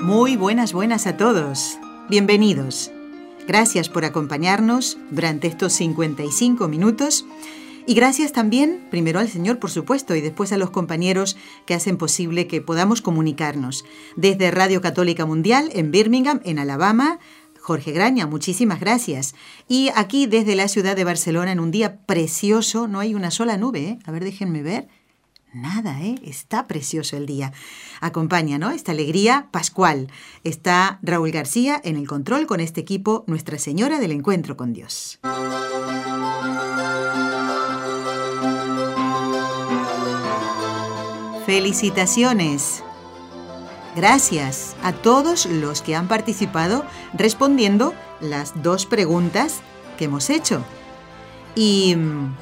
Muy buenas, buenas a todos. Bienvenidos. Gracias por acompañarnos durante estos 55 minutos. Y gracias también, primero al Señor, por supuesto, y después a los compañeros que hacen posible que podamos comunicarnos. Desde Radio Católica Mundial en Birmingham, en Alabama, Jorge Graña, muchísimas gracias. Y aquí desde la ciudad de Barcelona, en un día precioso, no hay una sola nube, ¿eh? A ver, déjenme ver. Nada, ¿eh? Está precioso el día. Acompaña, ¿no? Esta alegría pascual. Está Raúl García en el control con este equipo Nuestra Señora del Encuentro con Dios. Felicitaciones. Gracias a todos los que han participado respondiendo las dos preguntas que hemos hecho. Y mm,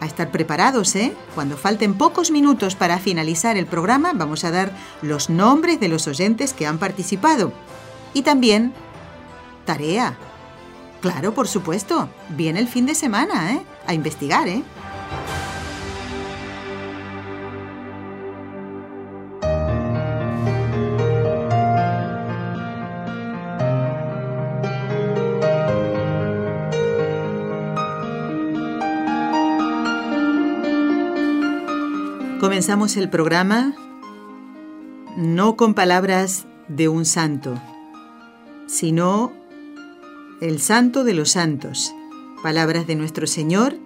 a estar preparados, ¿eh? Cuando falten pocos minutos para finalizar el programa, vamos a dar los nombres de los oyentes que han participado. Y también, tarea. Claro, por supuesto. Viene el fin de semana, ¿eh? A investigar, ¿eh? Comenzamos el programa no con palabras de un santo, sino el santo de los santos, palabras de nuestro Señor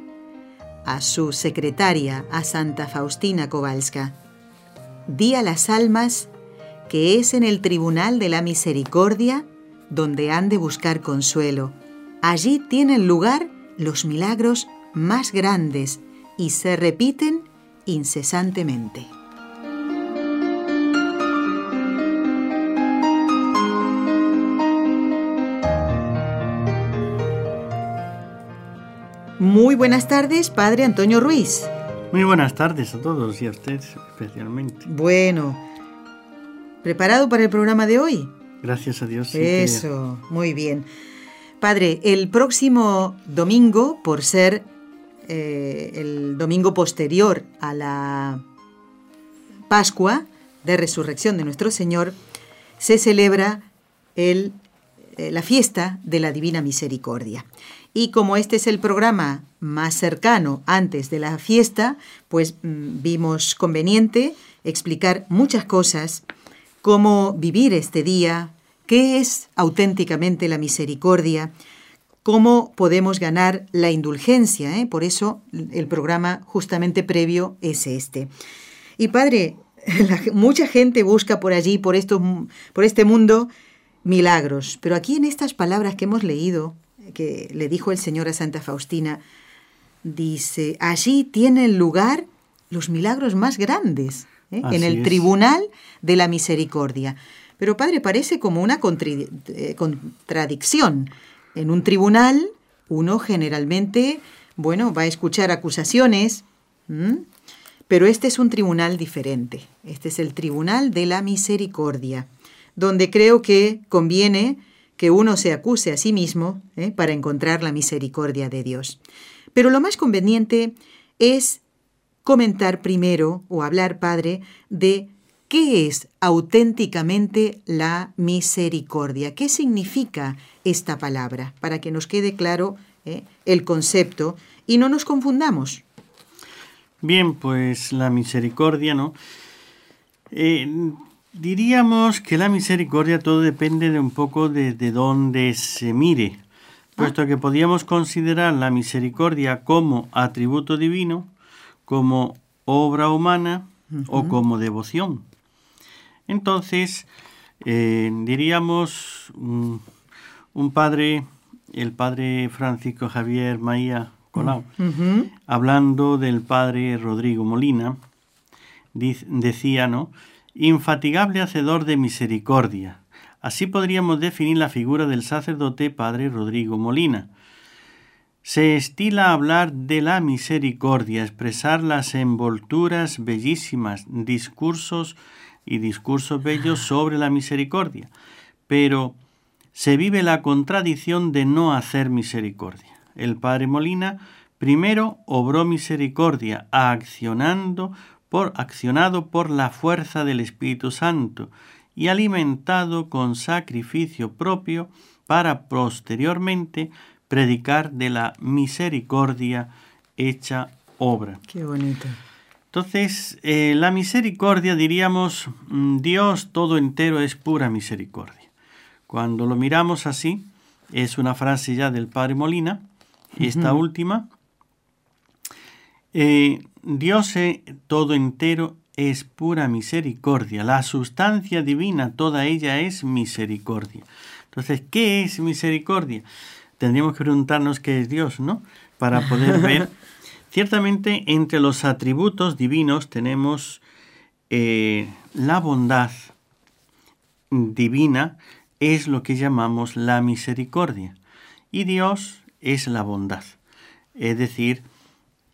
a su secretaria, a Santa Faustina Kowalska. Di a las almas que es en el tribunal de la misericordia donde han de buscar consuelo. Allí tienen lugar los milagros más grandes y se repiten incesantemente. Muy buenas tardes, Padre Antonio Ruiz. Muy buenas tardes a todos y a usted especialmente. Bueno, ¿preparado para el programa de hoy? Gracias a Dios. Eso, muy bien. Padre, el próximo domingo, por ser eh, el domingo posterior a la Pascua de Resurrección de nuestro Señor, se celebra el, eh, la fiesta de la Divina Misericordia. Y como este es el programa más cercano antes de la fiesta, pues mm, vimos conveniente explicar muchas cosas, cómo vivir este día, qué es auténticamente la misericordia, cómo podemos ganar la indulgencia. ¿eh? Por eso el programa justamente previo es este. Y padre, mucha gente busca por allí, por, por este mundo, milagros. Pero aquí en estas palabras que hemos leído, que le dijo el Señor a Santa Faustina, dice, allí tienen lugar los milagros más grandes, ¿eh? en el tribunal de la misericordia. Pero padre, parece como una eh, contradicción en un tribunal uno generalmente, bueno, va a escuchar acusaciones, pero este es un tribunal diferente. Este es el tribunal de la misericordia, donde creo que conviene que uno se acuse a sí mismo ¿eh? para encontrar la misericordia de Dios. Pero lo más conveniente es comentar primero o hablar, Padre, de ¿Qué es auténticamente la misericordia? ¿Qué significa esta palabra? Para que nos quede claro ¿eh? el concepto y no nos confundamos. Bien, pues la misericordia, ¿no? Eh, diríamos que la misericordia todo depende de un poco de, dónde se mire, puesto ah. que podríamos considerar la misericordia como atributo divino, como obra humana o como devoción. Entonces, eh, diríamos, un, padre, el padre Francisco Javier Maía Colau, hablando del padre Rodrigo Molina, decía, ¿no? Infatigable hacedor de misericordia, Así podríamos definir la figura del sacerdote Padre Rodrigo Molina. Se estila hablar de la misericordia, expresar las envolturas bellísimas, discursos y discursos bellos sobre la misericordia, pero se vive la contradicción de no hacer misericordia. El Padre Molina primero obró misericordia, accionando por accionado por la fuerza del Espíritu Santo y alimentado con sacrificio propio para posteriormente predicar de la misericordia hecha obra. Qué bonito. Entonces, eh, la misericordia, diríamos, mm, Dios todo entero es pura misericordia. Cuando lo miramos así, es una frase ya del Padre Molina, esta última, eh, Dios todo entero es pura misericordia. La sustancia divina, toda ella es misericordia. Entonces, ¿qué es misericordia? Tendríamos que preguntarnos qué es Dios, ¿no? Para poder ver. Ciertamente, entre los atributos divinos tenemos eh, la bondad divina, es lo que llamamos la misericordia. Y Dios es la bondad. Es decir,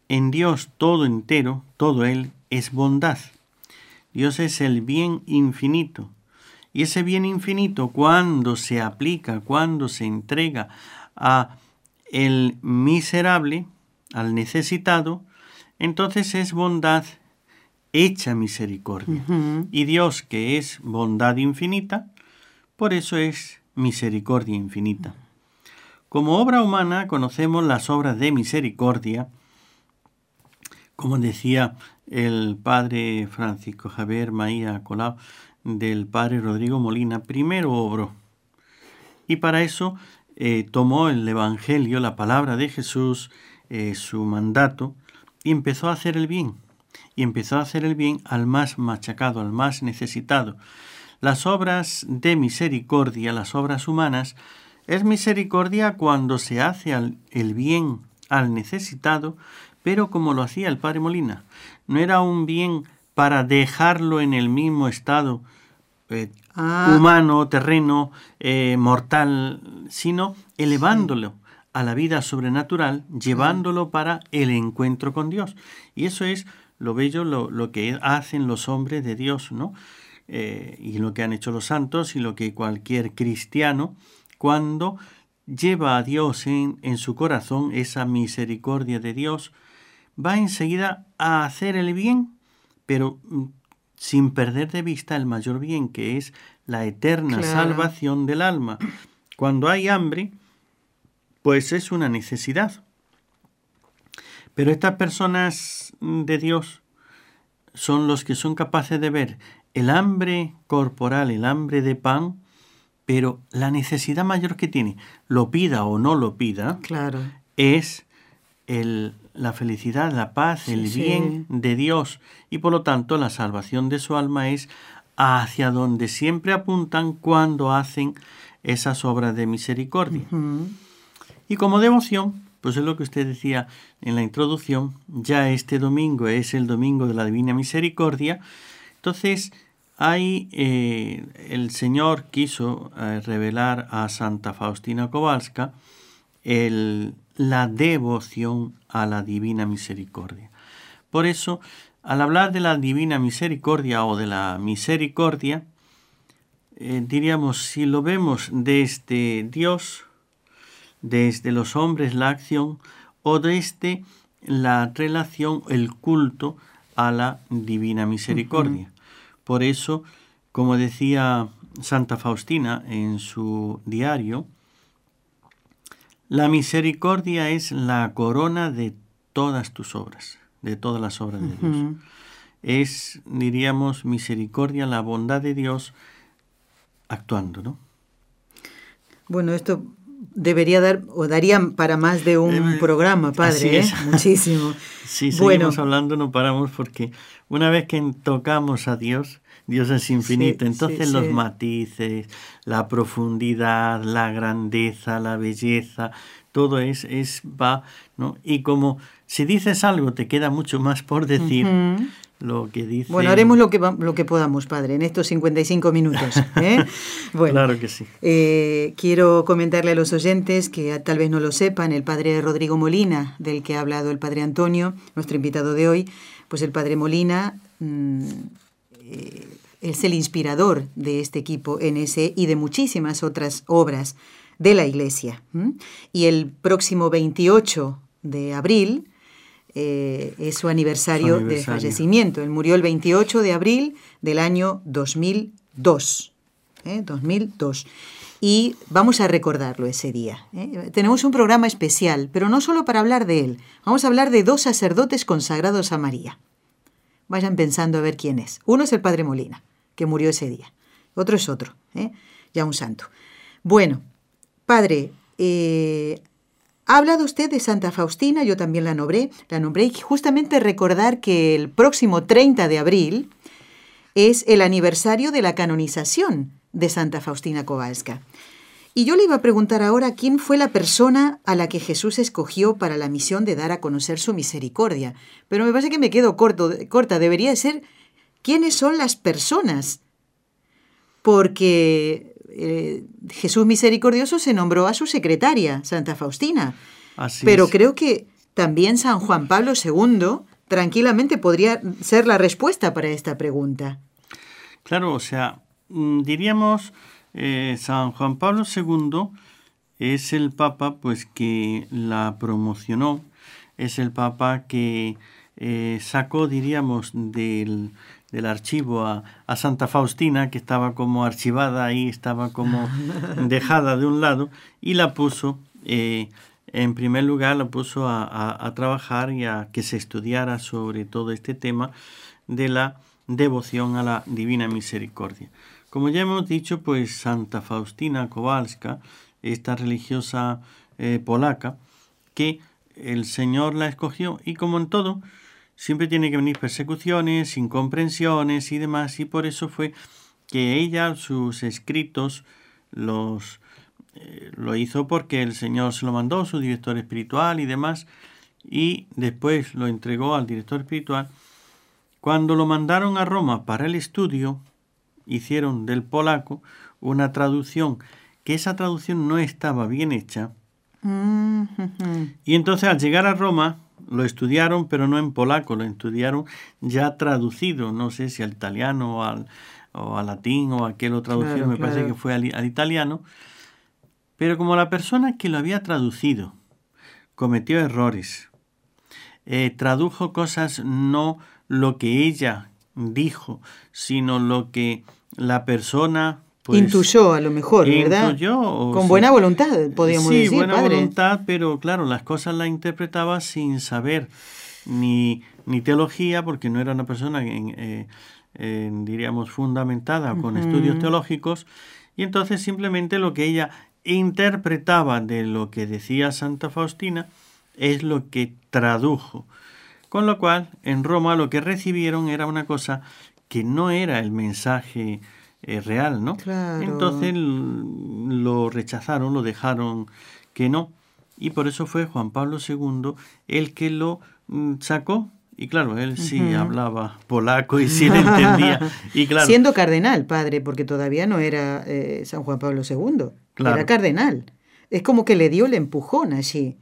en Dios todo entero, todo Él es bondad. Dios es el bien infinito. Y ese bien infinito, cuando se aplica, cuando se entrega a el miserable, al necesitado, entonces es bondad hecha misericordia. Y Dios, que es bondad infinita, por eso es misericordia infinita. Como obra humana conocemos las obras de misericordia como decía el padre Francisco Javier Maía Colau del padre Rodrigo Molina, primero obró. Y para eso eh, tomó el Evangelio, la palabra de Jesús, eh, su mandato, y empezó a hacer el bien. Y empezó a hacer el bien al más machacado, al más necesitado. Las obras de misericordia, las obras humanas, es misericordia cuando se hace el bien al necesitado, pero como lo hacía el padre Molina. No era un bien para dejarlo en el mismo estado eh, ah. humano, terreno, eh, mortal, sino elevándolo a la vida sobrenatural, llevándolo para el encuentro con Dios. Y eso es lo bello, lo, que hacen los hombres de Dios, ¿no? Eh, y lo que han hecho los santos y lo que cualquier cristiano, cuando lleva a Dios en, en su corazón esa misericordia de Dios, va enseguida a hacer el bien, pero mm, sin perder de vista el mayor bien, que es la eterna salvación del alma. Cuando hay hambre, pues es una necesidad. Pero estas personas de Dios son los que son capaces de ver el hambre corporal, el hambre de pan, pero la necesidad mayor que tiene, lo pida o no lo pida, claro. es el, la felicidad, la paz, el bien de Dios y por lo tanto la salvación de su alma es hacia donde siempre apuntan cuando hacen esas obras de misericordia. Y como devoción, pues es lo que usted decía en la introducción, ya este domingo es el domingo de la Divina Misericordia, entonces ahí eh, el Señor quiso eh, revelar a Santa Faustina Kowalska la devoción a la divina misericordia. Por eso, al hablar de la divina misericordia o de la misericordia, eh, diríamos, si lo vemos desde Dios, desde los hombres la acción, o desde la relación, el culto a la divina misericordia. Por eso, como decía Santa Faustina en su diario, la misericordia es la corona de todas tus obras, de todas las obras de Dios. Es, diríamos, misericordia, la bondad de Dios actuando, ¿no? Bueno, esto debería dar o daría para más de un programa, padre, ¿eh? muchísimo. sí, seguimos hablando, no paramos porque una vez que tocamos a Dios, Dios es infinito. Entonces los matices, la profundidad, la grandeza, la belleza, todo es, es va, ¿no? Y como si dices algo te queda mucho más por decir, lo que dice. Bueno, haremos lo que, lo que podamos, padre, en estos 55 minutos. ¿eh? Bueno, claro que sí. Eh, quiero comentarle a los oyentes que tal vez no lo sepan, el padre Rodrigo Molina, del que ha hablado el padre Antonio, nuestro invitado de hoy, pues el padre Molina mm, eh, es el inspirador de este equipo NS y de muchísimas otras obras de la Iglesia. Y el próximo 28 de abril, eh, es su aniversario, de fallecimiento. Él murió el 28 de abril del año 2002. 2002. ¿eh? Y vamos a recordarlo ese día. ¿eh? Tenemos un programa especial, pero no solo para hablar de él. Vamos a hablar de dos sacerdotes consagrados a María. Vayan pensando a ver quién es. Uno es el Padre Molina, que murió ese día. Otro es otro, ya un santo. Bueno, Padre, ha hablado usted de Santa Faustina, yo también la nombré, la nombré y justamente recordar que el próximo 30 de abril es el aniversario de la canonización de Santa Faustina Kowalska. Y yo le iba a preguntar ahora quién fue la persona a la que Jesús escogió para la misión de dar a conocer su misericordia. Pero me parece que me quedo corta. Debería ser quiénes son las personas. Porque eh, Jesús Misericordioso se nombró a su secretaria, Santa Faustina. Pero creo que también San Juan Pablo II tranquilamente podría ser la respuesta para esta pregunta. Claro, o sea, mm, diríamos, eh, San Juan Pablo II es el Papa pues que la promocionó, es el Papa que eh, sacó, diríamos, del, del archivo a, Santa Faustina, que estaba como archivada ahí, estaba como dejada de un lado, y la puso, eh, en primer lugar, la puso a, trabajar y a que se estudiara sobre todo este tema de la devoción a la Divina Misericordia. Como ya hemos dicho, pues Santa Faustina Kowalska, esta religiosa eh, polaca, que el Señor la escogió y como en todo, siempre tiene que venir persecuciones, incomprensiones y demás, y por eso fue que ella sus escritos los eh, lo hizo porque el Señor se lo mandó, su director espiritual y demás, y después lo entregó al director espiritual. Cuando lo mandaron a Roma para el estudio, hicieron del polaco una traducción, que esa traducción no estaba bien hecha, mm, y entonces al llegar a Roma, lo estudiaron, pero no en polaco, lo estudiaron ya traducido, no sé si al italiano o al, o al latín o a qué lo traducieron, me parece que fue al, italiano, pero como la persona que lo había traducido cometió errores, eh, tradujo cosas no lo que ella dijo, sino lo que la persona pues, intuyó a lo mejor, ¿verdad? Con buena voluntad, podríamos decir. Sí, buena voluntad, pero claro, las cosas las interpretaba sin saber ni, ni teología, porque no era una persona, en, eh, diríamos, fundamentada con estudios teológicos, y entonces simplemente lo que ella interpretaba de lo que decía Santa Faustina es lo que tradujo. Con lo cual, en Roma lo que recibieron era una cosa que no era el mensaje es real, ¿no? Entonces lo rechazaron, lo dejaron que no. Y por eso fue Juan Pablo II el que lo mm, sacó. Y claro, él sí hablaba polaco y sí le entendía. Y claro, Siendo cardenal, padre, porque todavía no era eh, San Juan Pablo II. Era cardenal. Es como que le dio el empujón allí.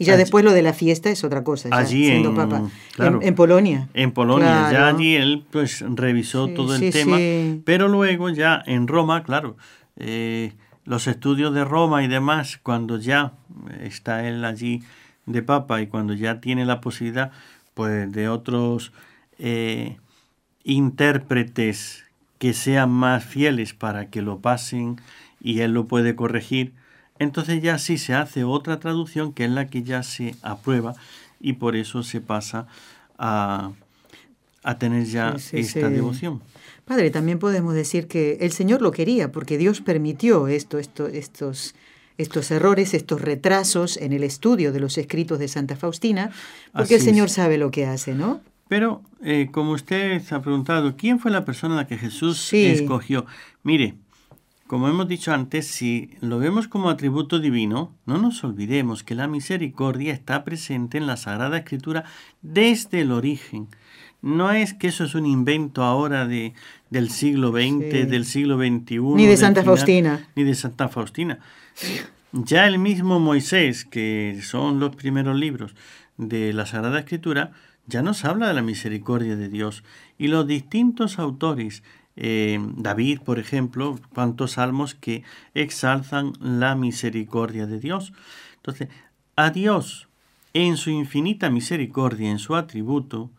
Y ya después lo de la fiesta es otra cosa, allí siendo en, papa. en, Polonia. En Polonia, ya allí él pues revisó todo el tema, pero luego ya en Roma, claro, eh, los estudios de Roma y demás, cuando ya está él allí de papa y cuando ya tiene la posibilidad pues de otros eh, intérpretes que sean más fieles para que lo pasen y él lo puede corregir, entonces ya sí se hace otra traducción que es la que ya se aprueba y por eso se pasa a, tener ya esta devoción. Padre, también podemos decir que el Señor lo quería porque Dios permitió esto, esto, estos, estos errores, estos retrasos en el estudio de los escritos de Santa Faustina, porque el Señor sabe lo que hace, ¿no? Pero, eh, como usted ha preguntado, ¿quién fue la persona a la que Jesús escogió? Mire, como hemos dicho antes, si lo vemos como atributo divino, no nos olvidemos que la misericordia está presente en la Sagrada Escritura desde el origen. no es que eso es un invento ahora de, del siglo XX, del siglo XXI. Ni de Santa Faustina. Ni de Santa Faustina. Ya el mismo Moisés, que son los primeros libros de la Sagrada Escritura, ya nos habla de la misericordia de Dios. Y los distintos autores, eh, David, por ejemplo, cuántos salmos que exalzan la misericordia de Dios. Entonces, a Dios, en su infinita misericordia, en su atributo,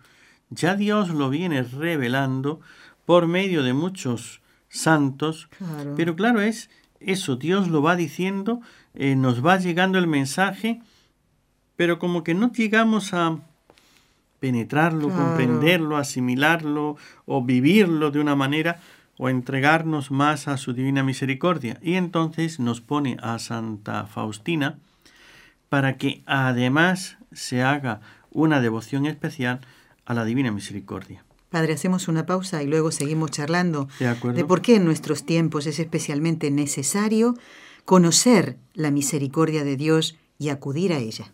ya Dios lo viene revelando por medio de muchos santos, pero claro es eso, Dios lo va diciendo, eh, nos va llegando el mensaje, pero como que no llegamos a penetrarlo, comprenderlo, asimilarlo o vivirlo de una manera o entregarnos más a su divina misericordia. Y entonces nos pone a Santa Faustina para que además se haga una devoción especial a la divina misericordia. Padre, hacemos una pausa y luego seguimos charlando de, de por qué en nuestros tiempos es especialmente necesario conocer la misericordia de Dios y acudir a ella.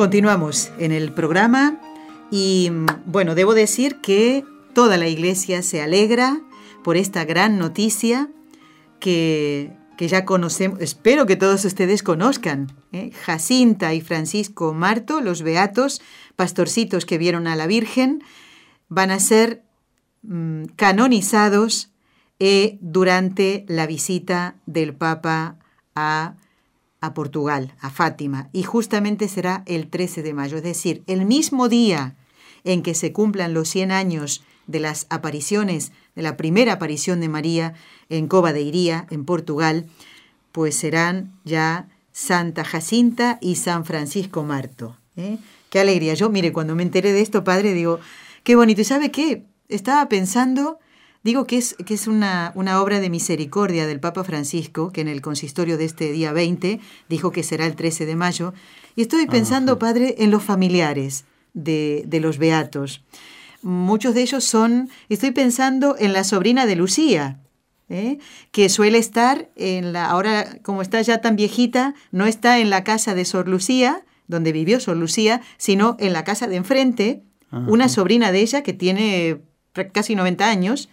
Continuamos en el programa y bueno, debo decir que toda la iglesia se alegra por esta gran noticia que, ya conocemos, espero que todos ustedes conozcan. ¿eh? Jacinta y Francisco Marto, los beatos, pastorcitos que vieron a la Virgen, van a ser mm, canonizados eh, durante la visita del Papa a, a Portugal, a Fátima, y justamente será el 13 de mayo, es decir, el mismo día en que se cumplan los 100 años de las apariciones, de la primera aparición de María en Cova de Iría, en Portugal, pues serán ya Santa Jacinta y San Francisco Marto. ¿eh? Qué alegría. Yo, mire, cuando me enteré de esto, padre, digo, qué bonito. ¿Y sabe qué? Estaba pensando, digo que es, que es una, una obra de misericordia del Papa Francisco, que en el consistorio de este día 20 dijo que será el 13 de mayo. Y estoy pensando, padre, en los familiares de, de los beatos. Muchos de ellos son, estoy pensando en la sobrina de Lucía, ¿eh? que suele estar en la, ahora como está ya tan viejita, no está en la casa de Sor Lucía, donde vivió Sor Lucía, sino en la casa de enfrente, una sobrina de ella que tiene casi 90 años.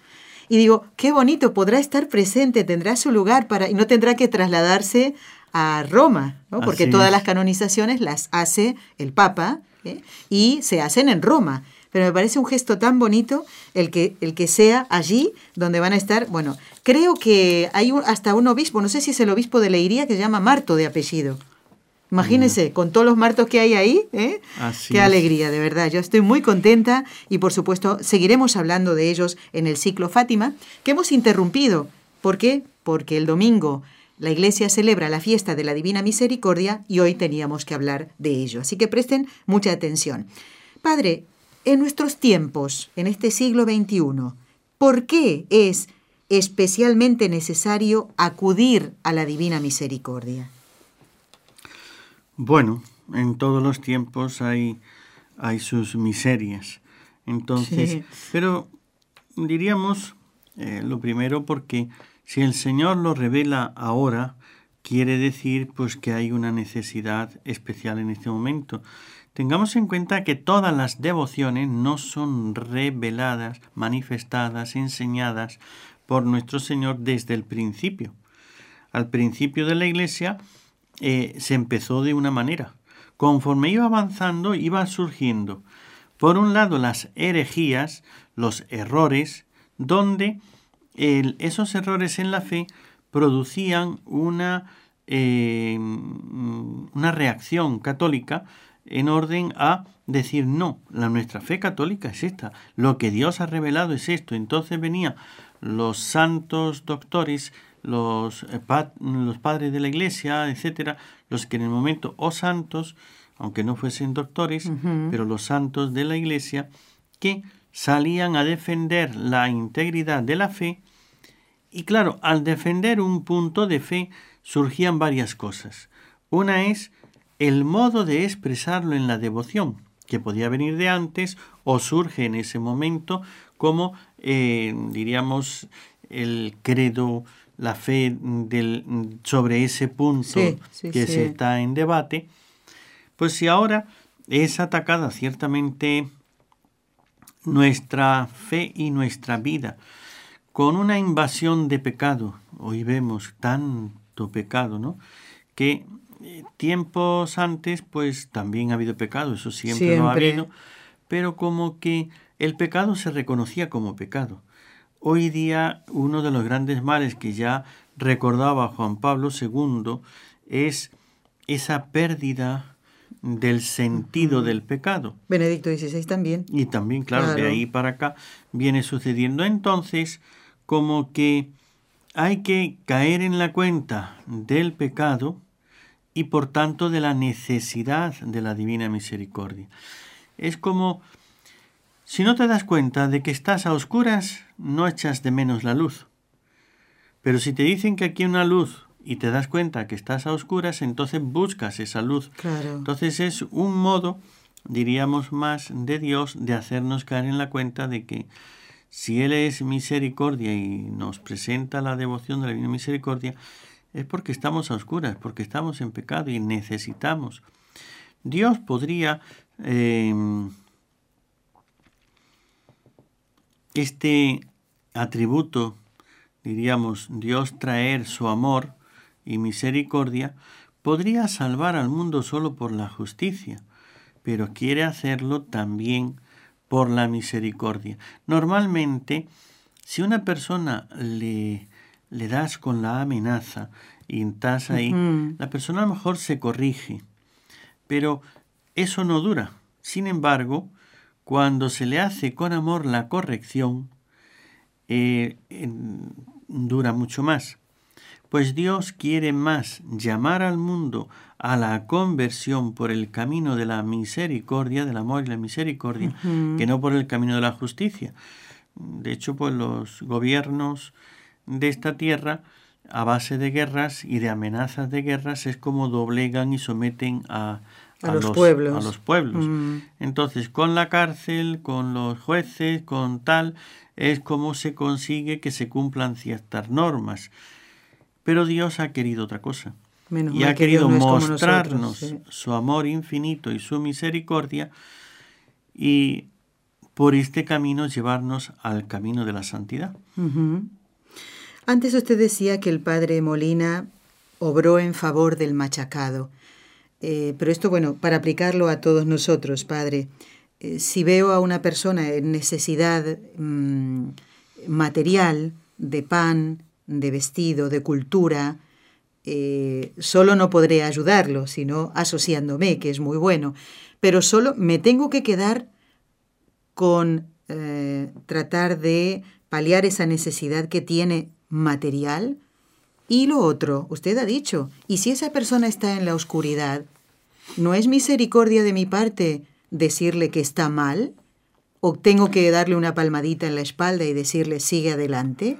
Y digo, qué bonito, podrá estar presente, tendrá su lugar para, y no tendrá que trasladarse a Roma, ¿no? porque todas las canonizaciones las hace el Papa ¿eh? y se hacen en Roma pero me parece un gesto tan bonito el que, el que sea allí donde van a estar. Bueno, creo que hay hasta un obispo, no sé si es el obispo de Leiría, que se llama Marto de apellido. Imagínense, con todos los martos que hay ahí, ¿eh? qué alegría, de verdad. Yo estoy muy contenta y por supuesto seguiremos hablando de ellos en el ciclo Fátima, que hemos interrumpido. ¿Por qué? Porque el domingo la Iglesia celebra la fiesta de la Divina Misericordia y hoy teníamos que hablar de ello. Así que presten mucha atención. Padre, en nuestros tiempos, en este siglo XXI, ¿por qué es especialmente necesario acudir a la divina misericordia? Bueno, en todos los tiempos hay, hay sus miserias. Entonces, pero diríamos eh, lo primero porque si el Señor lo revela ahora, quiere decir pues que hay una necesidad especial en este momento. Tengamos en cuenta que todas las devociones no son reveladas, manifestadas, enseñadas por nuestro Señor desde el principio. Al principio de la Iglesia eh, se empezó de una manera. Conforme iba avanzando, iba surgiendo, por un lado, las herejías, los errores, donde esos errores en la fe producían una, eh, una reacción católica en orden a decir no, la nuestra fe católica es esta, lo que Dios ha revelado es esto. Entonces venían los santos doctores los, eh, los padres de la iglesia, etcétera, los que en el momento, o santos, aunque no fuesen doctores, pero los santos de la iglesia, que salían a defender la integridad de la fe, y claro, al defender un punto de fe surgían varias cosas. Una es el modo de expresarlo en la devoción, que podía venir de antes o surge en ese momento como, eh, diríamos, el credo, la fe del, sobre ese punto que se está en debate, pues si ahora es atacada ciertamente nuestra fe y nuestra vida con una invasión de pecado, hoy vemos tanto pecado, ¿no? Que eh, tiempos antes, pues también ha habido pecado, eso siempre, lo ha habido, pero como que el pecado se reconocía como pecado. Hoy día uno de los grandes males que ya recordaba Juan Pablo II es esa pérdida del sentido del pecado. Benedicto XVI también. Y también, claro, de ahí para acá viene sucediendo. Entonces, como que hay que caer en la cuenta del pecado y por tanto de la necesidad de la divina misericordia. Es como si no te das cuenta de que estás a oscuras, no echas de menos la luz. Pero si te dicen que aquí hay una luz y te das cuenta que estás a oscuras, entonces buscas esa luz. Entonces es un modo, diríamos más, de Dios de hacernos caer en la cuenta de que si Él es misericordia y nos presenta la devoción de la Divina Misericordia, es porque estamos a oscuras, porque estamos en pecado y necesitamos. Dios podría em, este atributo, diríamos, Dios traer su amor y misericordia, podría salvar al mundo solo por la justicia, pero quiere hacerlo también por la misericordia. Normalmente, si una persona le, le das con la amenaza y estás ahí, la persona a lo mejor se corrige, pero eso no dura. Sin embargo, cuando se le hace con amor la corrección, eh, dura mucho más. Pues Dios quiere más llamar al mundo a la conversión por el camino de la misericordia, del amor y la misericordia, que no por el camino de la justicia. De hecho, pues los gobiernos de esta tierra, a base de guerras y de amenazas de guerras, es como doblegan y someten a, los, pueblos. A los pueblos. Entonces, con la cárcel, con los jueces, con tal, es como se consigue que se cumplan ciertas normas. Pero Dios ha querido otra cosa y ha querido mostrarnos su amor infinito y su misericordia y por este camino llevarnos al camino de la santidad. Antes usted decía que el padre Molina obró en favor del machacado. Eh, pero esto, bueno, para aplicarlo a todos nosotros, padre, eh, si veo a una persona en necesidad mm, material, de pan, de vestido, de cultura, eh, solo no podré ayudarlo, sino asociándome, que es muy bueno, pero solo me tengo que quedar con tratar de paliar esa necesidad que tiene material. Y lo otro, usted ha dicho, y si esa persona está en la oscuridad, ¿no es misericordia de mi parte decirle que está mal? ¿O tengo que darle una palmadita en la espalda y decirle sigue adelante?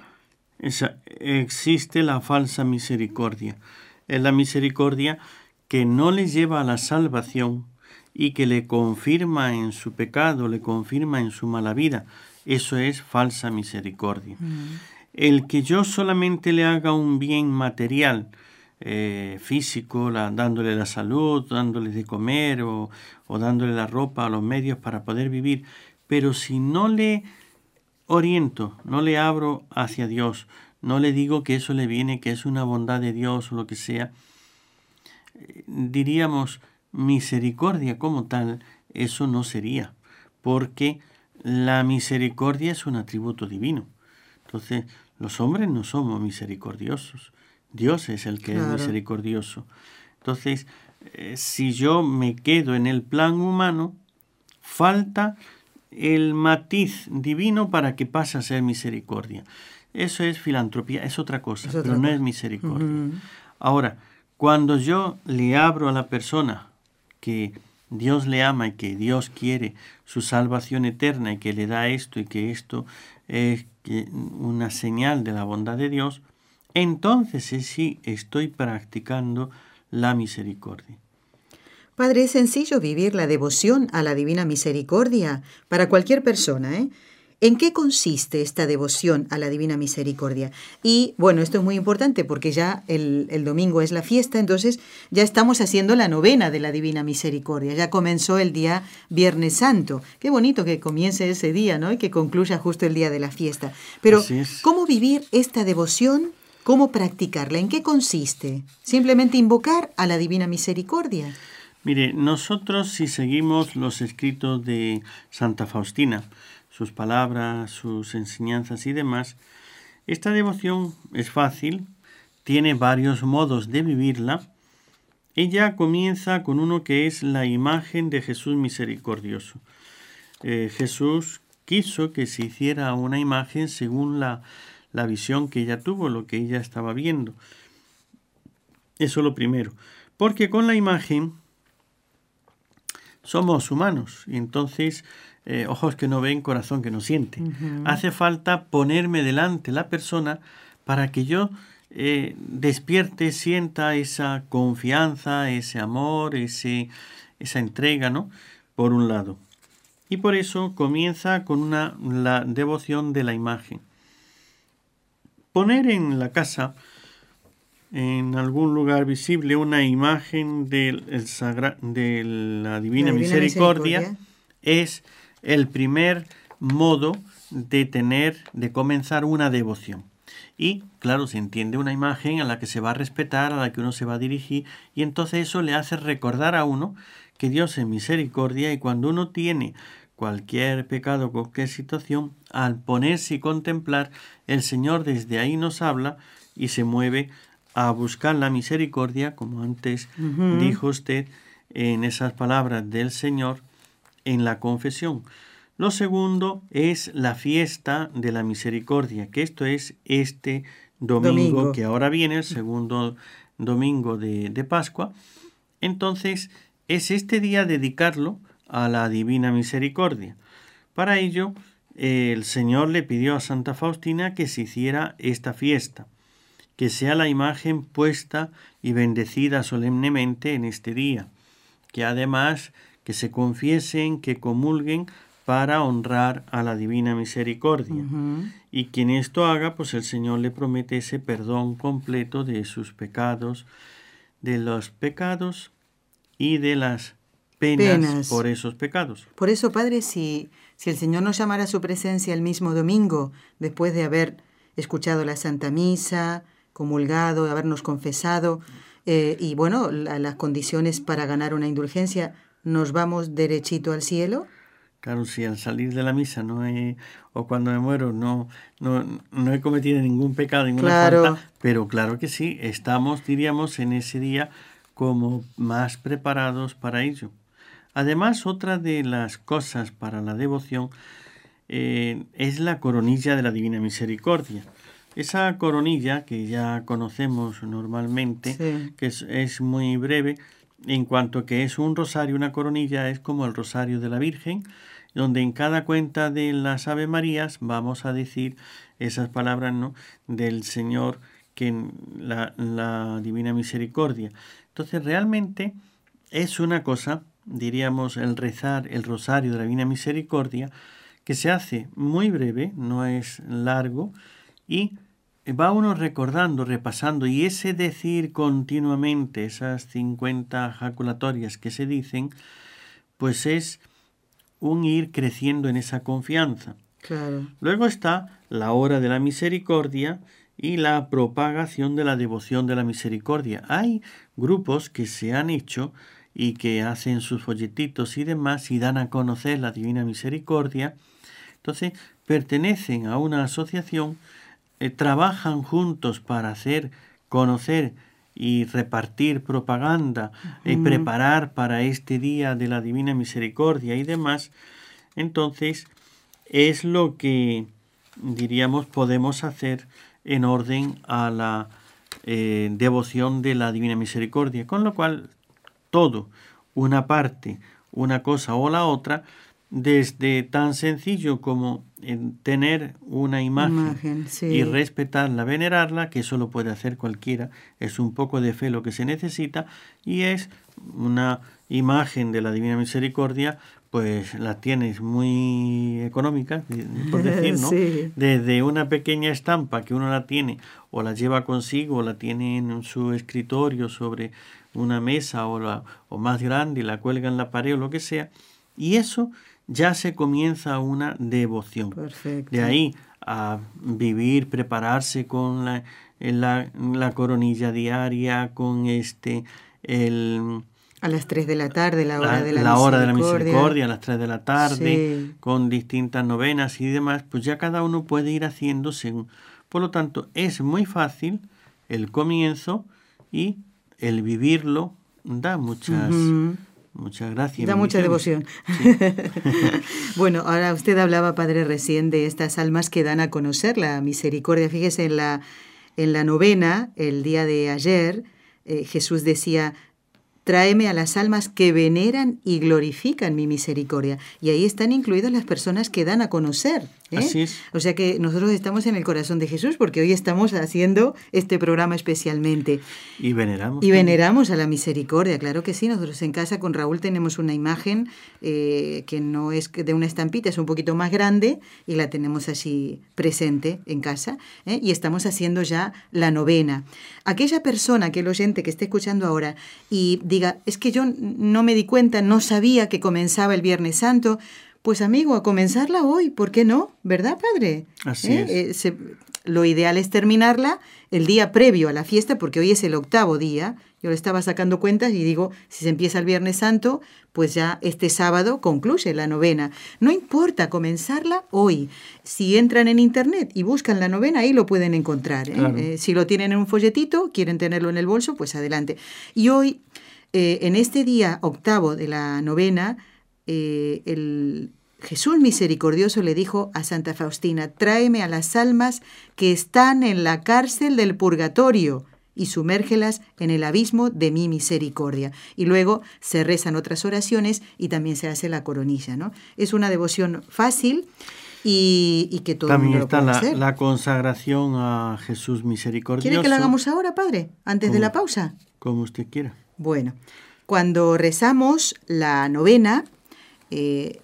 existe la falsa misericordia. Es la misericordia que no le lleva a la salvación y que le confirma en su pecado, le confirma en su mala vida. Eso es falsa misericordia. Mm. El que yo solamente le haga un bien material, eh, físico, dándole la salud, dándole de comer o, o dándole la ropa, los medios para poder vivir, pero si no le oriento, no le abro hacia Dios, no le digo que eso le viene, que es una bondad de Dios o lo que sea, eh, diríamos misericordia como tal, eso no sería, porque la misericordia es un atributo divino. Entonces, los hombres no somos misericordiosos, Dios es el que es misericordioso. Entonces, eh, si yo me quedo en el plan humano, falta el matiz divino para que pase a ser misericordia. eso es filantropía, es otra cosa, pero no es misericordia. Ahora, cuando yo le abro a la persona que Dios le ama y que Dios quiere su salvación eterna y que le da esto y que esto es una señal de la bondad de Dios, entonces sí estoy practicando la misericordia. Padre, es sencillo vivir la devoción a la Divina Misericordia para cualquier persona, ¿eh? ¿En qué consiste esta devoción a la Divina Misericordia? Y bueno, esto es muy importante porque ya el, domingo es la fiesta, entonces ya estamos haciendo la novena de la Divina Misericordia. Ya comenzó el día Viernes Santo. Qué bonito que comience ese día, ¿no? Y que concluya justo el día de la fiesta. Pero, ¿cómo vivir esta devoción? ¿Cómo practicarla? ¿En qué consiste? ¿Simplemente invocar a la Divina Misericordia? Mire, nosotros si seguimos los escritos de Santa Faustina, sus palabras, sus enseñanzas y demás, esta devoción es fácil, tiene varios modos de vivirla. Ella comienza con uno que es la imagen de Jesús misericordioso. Eh, Jesús quiso que se hiciera una imagen según la, la visión que ella tuvo, lo que ella estaba viendo. Eso lo primero. Porque con la imagen somos humanos. Entonces eh, ojos que no ven, corazón que no siente. Hace falta ponerme delante la persona para que yo eh, despierte, sienta esa confianza, ese amor, ese, esa entrega, ¿no? Por un lado. Y por eso comienza con una, la devoción de la imagen. Poner en la casa, en algún lugar visible, una imagen del, de la Divina, misericordia, es el primer modo de tener, de comenzar una devoción. Y, claro, se entiende una imagen a la que se va a respetar, a la que uno se va a dirigir, y entonces eso le hace recordar a uno que Dios es misericordia y cuando uno tiene cualquier pecado, cualquier situación, al ponerse y contemplar, el Señor desde ahí nos habla y se mueve a buscar la misericordia, como antes dijo usted en esas palabras del Señor, en la confesión. Lo segundo es la fiesta de la misericordia, que esto es este domingo, que ahora viene, el segundo domingo de, de Pascua. Entonces, es este día dedicarlo a la divina misericordia. Para ello, el Señor le pidió a Santa Faustina que se hiciera esta fiesta, que sea la imagen puesta y bendecida solemnemente en este día, que además que se confiesen, que comulguen para honrar a la divina misericordia. Y quien esto haga, pues el Señor le promete ese perdón completo de sus pecados, de los pecados y de las penas, por esos pecados. Por eso, Padre, si, si el Señor nos llamara a su presencia el mismo domingo, después de haber escuchado la Santa Misa, comulgado, habernos confesado, eh, y bueno, las condiciones para ganar una indulgencia, nos vamos derechito al cielo? Claro, si al salir de la misa no he, o cuando me muero no, no, no he cometido ningún pecado, ninguna falta, pero claro que sí, estamos, diríamos, en ese día como más preparados para ello. Además, otra de las cosas para la devoción eh, es la coronilla de la Divina Misericordia. Esa coronilla que ya conocemos normalmente, que es, es muy breve, en cuanto que es un rosario, una coronilla, es como el rosario de la Virgen, donde en cada cuenta de las Ave Marías vamos a decir esas palabras ¿no? del Señor que la, la Divina Misericordia. Entonces realmente es una cosa, diríamos, el rezar el rosario de la Divina Misericordia, que se hace muy breve, no es largo, y va uno recordando, repasando, y ese decir continuamente esas 50 jaculatorias que se dicen, pues es un ir creciendo en esa confianza. Luego está la hora de la misericordia y la propagación de la devoción de la misericordia. Hay grupos que se han hecho y que hacen sus folletitos y demás y dan a conocer la divina misericordia. Entonces, pertenecen a una asociación eh, trabajan juntos para hacer conocer y repartir propaganda y preparar para este día de la divina misericordia y demás, entonces es lo que diríamos, podemos hacer en orden a la eh, devoción de la Divina Misericordia. Con lo cual, todo, una parte, una cosa o la otra, desde tan sencillo como tener una imagen, y respetarla, venerarla, que eso lo puede hacer cualquiera, es un poco de fe lo que se necesita, y es una imagen de la Divina Misericordia, pues la tienes muy económica, por decir, ¿no? Desde una pequeña estampa que uno la tiene o la lleva consigo o la tiene en su escritorio sobre una mesa o, la, o más grande y la cuelga en la pared o lo que sea, y eso ya se comienza una devoción. De ahí a vivir, prepararse con la, la, la coronilla diaria, con este, el... A las 3 de la tarde, la hora de la, la hora de la misericordia, a las 3 de la tarde, con distintas novenas y demás, pues ya cada uno puede ir haciendo según. Por lo tanto, es muy fácil el comienzo y el vivirlo. Da muchas, Muchas gracias. Da mucha devoción. bueno, ahora usted hablaba, Padre, recién de estas almas que dan a conocer la misericordia. Fíjese en la, en la novena, el día de ayer, eh, Jesús decía, Tráeme a las almas que veneran y glorifican mi misericordia. Y ahí están incluidas las personas que dan a conocer. ¿Eh? Así es. O sea que nosotros estamos en el corazón de Jesús porque hoy estamos haciendo este programa especialmente. Y veneramos. Y veneramos a la misericordia, claro que sí. Nosotros en casa con Raúl tenemos una imagen eh, que no es de una estampita, es un poquito más grande y la tenemos así presente en casa. ¿eh? Y estamos haciendo ya la novena. Aquella persona, que el oyente que esté escuchando ahora y diga, es que yo no me di cuenta, no sabía que comenzaba el Viernes Santo, pues amigo, a comenzarla hoy, ¿por qué no? ¿Verdad, padre? Así ¿Eh? es. Eh, lo ideal es terminarla el día previo a la fiesta, porque hoy es el octavo día. Yo le estaba sacando cuentas y digo, si se empieza el Viernes Santo, pues ya este sábado concluye la novena. No importa comenzarla hoy. Si entran en internet y buscan la novena, ahí lo pueden encontrar. ¿eh? si lo tienen en un folletito, quieren tenerlo en el bolso, pues adelante. Y hoy eh, en este día octavo de la novena, eh, el Jesús misericordioso le dijo a Santa Faustina, tráeme a las almas que están en la cárcel del purgatorio y sumérgelas en el abismo de mi misericordia. Y luego se rezan otras oraciones y también se hace la coronilla. ¿no? Es una devoción fácil y, que todo También el mundo está la, la, consagración a Jesús misericordioso. ¿Quiere que lo hagamos ahora, Padre? Antes de la pausa. Como usted quiera. Bueno, cuando rezamos la novena, eh,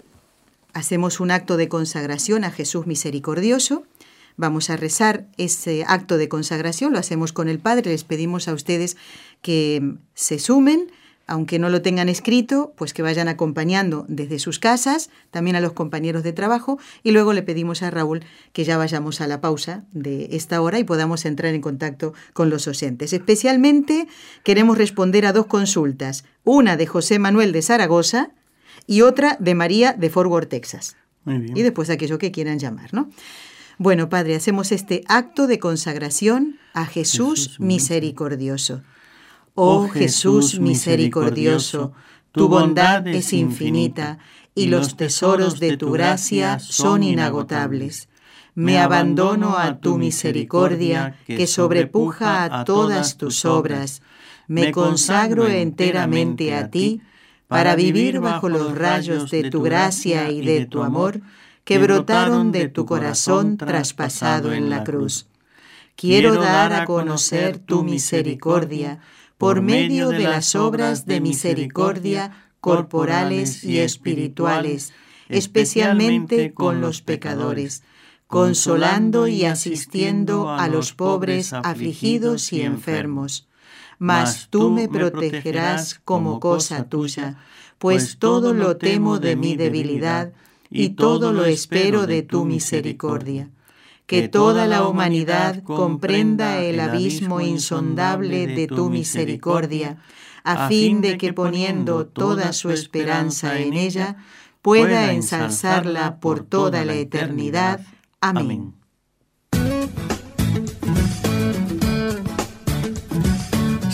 hacemos un acto de consagración a Jesús misericordioso. Vamos a rezar ese acto de consagración, lo hacemos con el Padre, les pedimos a ustedes que se sumen aunque no lo tengan escrito, pues que vayan acompañando desde sus casas, también a los compañeros de trabajo, y luego le pedimos a Raúl que ya vayamos a la pausa de esta hora y podamos entrar en contacto con los oyentes. Especialmente queremos responder a dos consultas, una de José Manuel de Zaragoza y otra de María de Fort Worth, Texas. Y después aquello que quieran llamar, ¿no? Bueno, Padre, hacemos este acto de consagración a Jesús misericordioso. Oh Jesús misericordioso, tu bondad es infinita y los tesoros de tu gracia son inagotables. Me abandono a tu misericordia que sobrepuja a todas tus obras. Me consagro enteramente a ti para vivir bajo los rayos de tu gracia y de tu amor que brotaron de tu corazón traspasado en la cruz. Quiero dar a conocer tu misericordia por medio de las obras de misericordia corporales y espirituales, especialmente con los pecadores, consolando y asistiendo a los pobres afligidos y enfermos. Mas tú me protegerás como cosa tuya, pues todo lo temo de mi debilidad y todo lo espero de tu misericordia que toda la humanidad comprenda el abismo insondable de tu misericordia, a fin de que poniendo toda su esperanza en ella, pueda ensalzarla por toda la eternidad. Amén.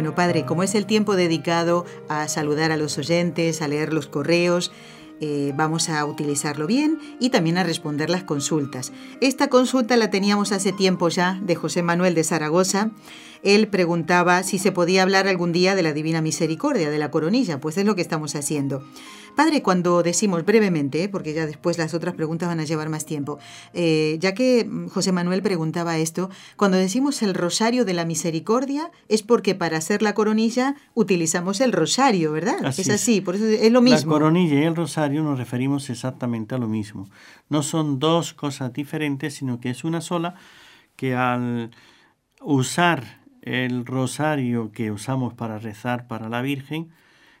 Bueno, padre, como es el tiempo dedicado a saludar a los oyentes, a leer los correos, eh, vamos a utilizarlo bien y también a responder las consultas. Esta consulta la teníamos hace tiempo ya de José Manuel de Zaragoza. Él preguntaba si se podía hablar algún día de la Divina Misericordia, de la coronilla, pues es lo que estamos haciendo. Padre, cuando decimos brevemente, porque ya después las otras preguntas van a llevar más tiempo, eh, ya que José Manuel preguntaba esto, cuando decimos el rosario de la misericordia es porque para hacer la coronilla utilizamos el rosario, ¿verdad? es así, por eso es lo mismo. La coronilla y el rosario nos referimos exactamente a lo mismo. No son dos cosas diferentes, sino que es una sola que al usar el rosario que usamos para rezar para la Virgen,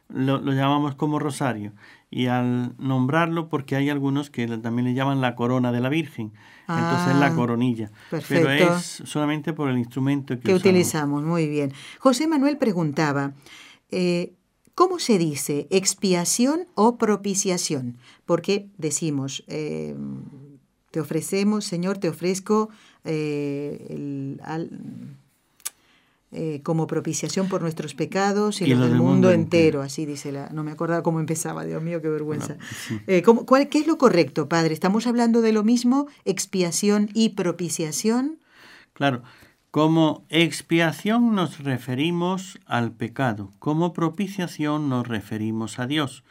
lo, llamamos como rosario. Y al nombrarlo, porque hay algunos que también le llaman la corona de la Virgen, entonces la ah, coronilla. Pero es solamente por el instrumento que, utilizamos. Muy bien. José Manuel preguntaba, eh, ¿cómo se dice expiación o propiciación? Porque decimos, eh, te ofrecemos, Señor, te ofrezco eh, el, eh, como propiciación por nuestros pecados y, los del mundo, entero. así dice la... No me acordaba cómo empezaba, Dios mío, qué vergüenza. Eh, cuál, ¿Qué es lo correcto, Padre? ¿Estamos hablando de lo mismo, expiación y propiciación? Claro, como expiación nos referimos al pecado, como propiciación nos referimos a Dios.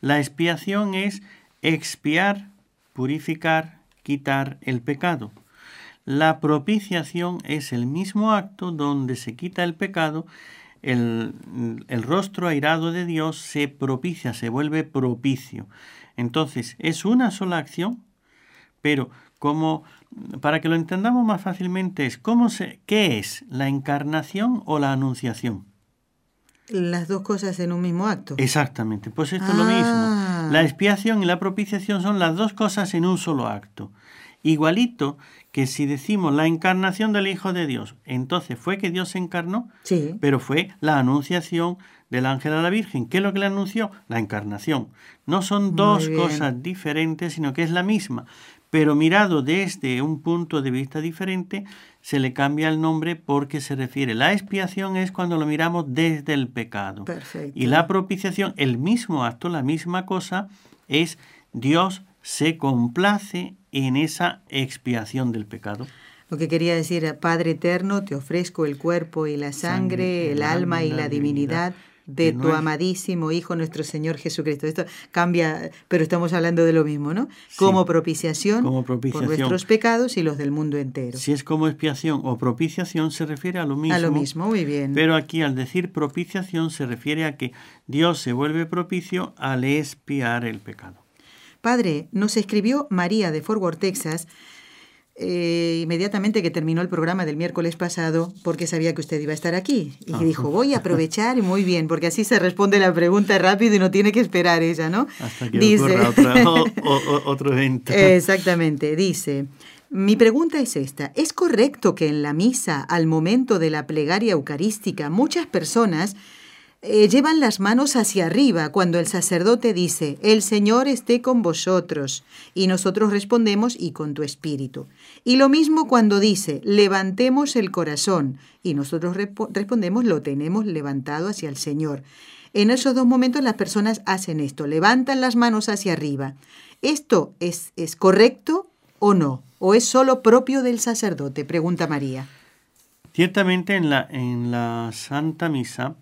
La expiación es expiar, purificar, quitar el pecado. La propiciación es el mismo acto donde se quita el pecado, el, rostro airado de Dios se propicia, se vuelve propicio. Entonces, es una sola acción, pero como para que lo entendamos más fácilmente es cómo se, qué es la encarnación o la anunciación. Las dos cosas en un mismo acto. Exactamente, pues esto es lo mismo. Ah. La expiación y la propiciación son las dos cosas en un solo acto. Igualito que si decimos la encarnación del Hijo de Dios, entonces fue que Dios se encarnó, sí. pero fue la anunciación del ángel a la Virgen. ¿Qué es lo que le anunció? La encarnación. No son dos cosas diferentes, sino que es la misma. Pero mirado desde un punto de vista diferente, se le cambia el nombre porque se refiere. La expiación es cuando lo miramos desde el pecado. Perfecto. Y la propiciación, el mismo acto, la misma cosa, es Dios se complace en esa expiación del pecado. Lo que quería decir, Padre Eterno, te ofrezco el cuerpo y la sangre, el, alma y la, divinidad, de tu amadísimo Hijo nuestro Señor Jesucristo. Esto cambia, pero estamos hablando de lo mismo, ¿no? Como, propiciación como propiciación por nuestros pecados y los del mundo entero. Si es como expiación o propiciación se refiere a lo mismo. A lo mismo, muy bien. Pero aquí al decir propiciación se refiere a que Dios se vuelve propicio al expiar el pecado. Padre, nos escribió María de Fort Worth, Texas, eh, inmediatamente que terminó el programa del miércoles pasado, porque sabía que usted iba a estar aquí. Y ah. dijo, voy a aprovechar muy bien, porque así se responde la pregunta rápido y no tiene que esperar ella, ¿no? Hasta que dice, otro evento. Exactamente, dice. Mi pregunta es esta. ¿Es correcto que en la misa, al momento de la plegaria eucarística, muchas personas eh, llevan las manos hacia arriba cuando el sacerdote dice, el Señor esté con vosotros, y nosotros respondemos, y con tu espíritu. Y lo mismo cuando dice, levantemos el corazón, y nosotros respondemos, lo tenemos levantado hacia el Señor. En esos dos momentos las personas hacen esto, levantan las manos hacia arriba. ¿Esto es, es correcto o no? ¿O es solo propio del sacerdote? Pregunta María. Ciertamente en la, en la Santa Misa,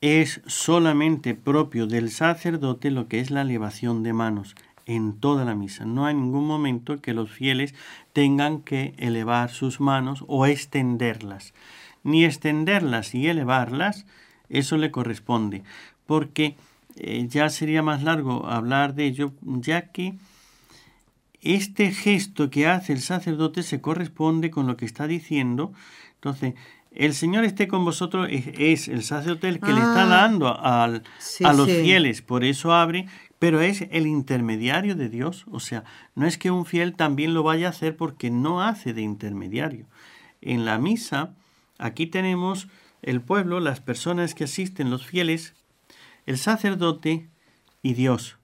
es solamente propio del sacerdote lo que es la elevación de manos en toda la misa. No hay ningún momento que los fieles tengan que elevar sus manos o extenderlas. Ni extenderlas y elevarlas, eso le corresponde, porque eh, ya sería más largo hablar de ello, ya que este gesto que hace el sacerdote se corresponde con lo que está diciendo. Entonces, el Señor esté con vosotros es, el sacerdote el que le está Ah. dando al- a los sí. fieles, por eso abre, pero es el intermediario de Dios, o sea, no es que un fiel también lo vaya a hacer porque no hace de intermediario. En la misa, aquí tenemos el pueblo, las personas que asisten, los fieles, el sacerdote y Dios.